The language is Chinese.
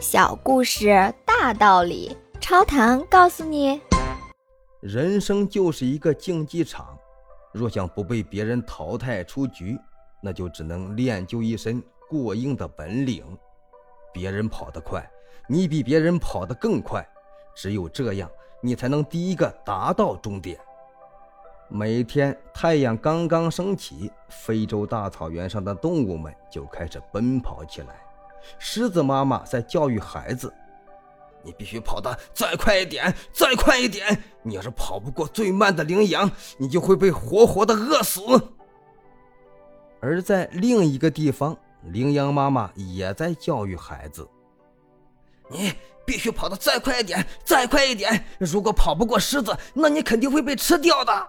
小故事大道理，超糖告诉你：人生就是一个竞技场，若想不被别人淘汰出局，那就只能练就一身过硬的本领。别人跑得快，你比别人跑得更快，只有这样，你才能第一个达到终点。每天太阳刚刚升起，非洲大草原上的动物们就开始奔跑起来。狮子妈妈在教育孩子：“你必须跑得再快一点，再快一点！你要是跑不过最慢的羚羊，你就会被活活的饿死。”而在另一个地方，羚羊妈妈也在教育孩子：“你必须跑得再快一点，再快一点！如果跑不过狮子，那你肯定会被吃掉的。”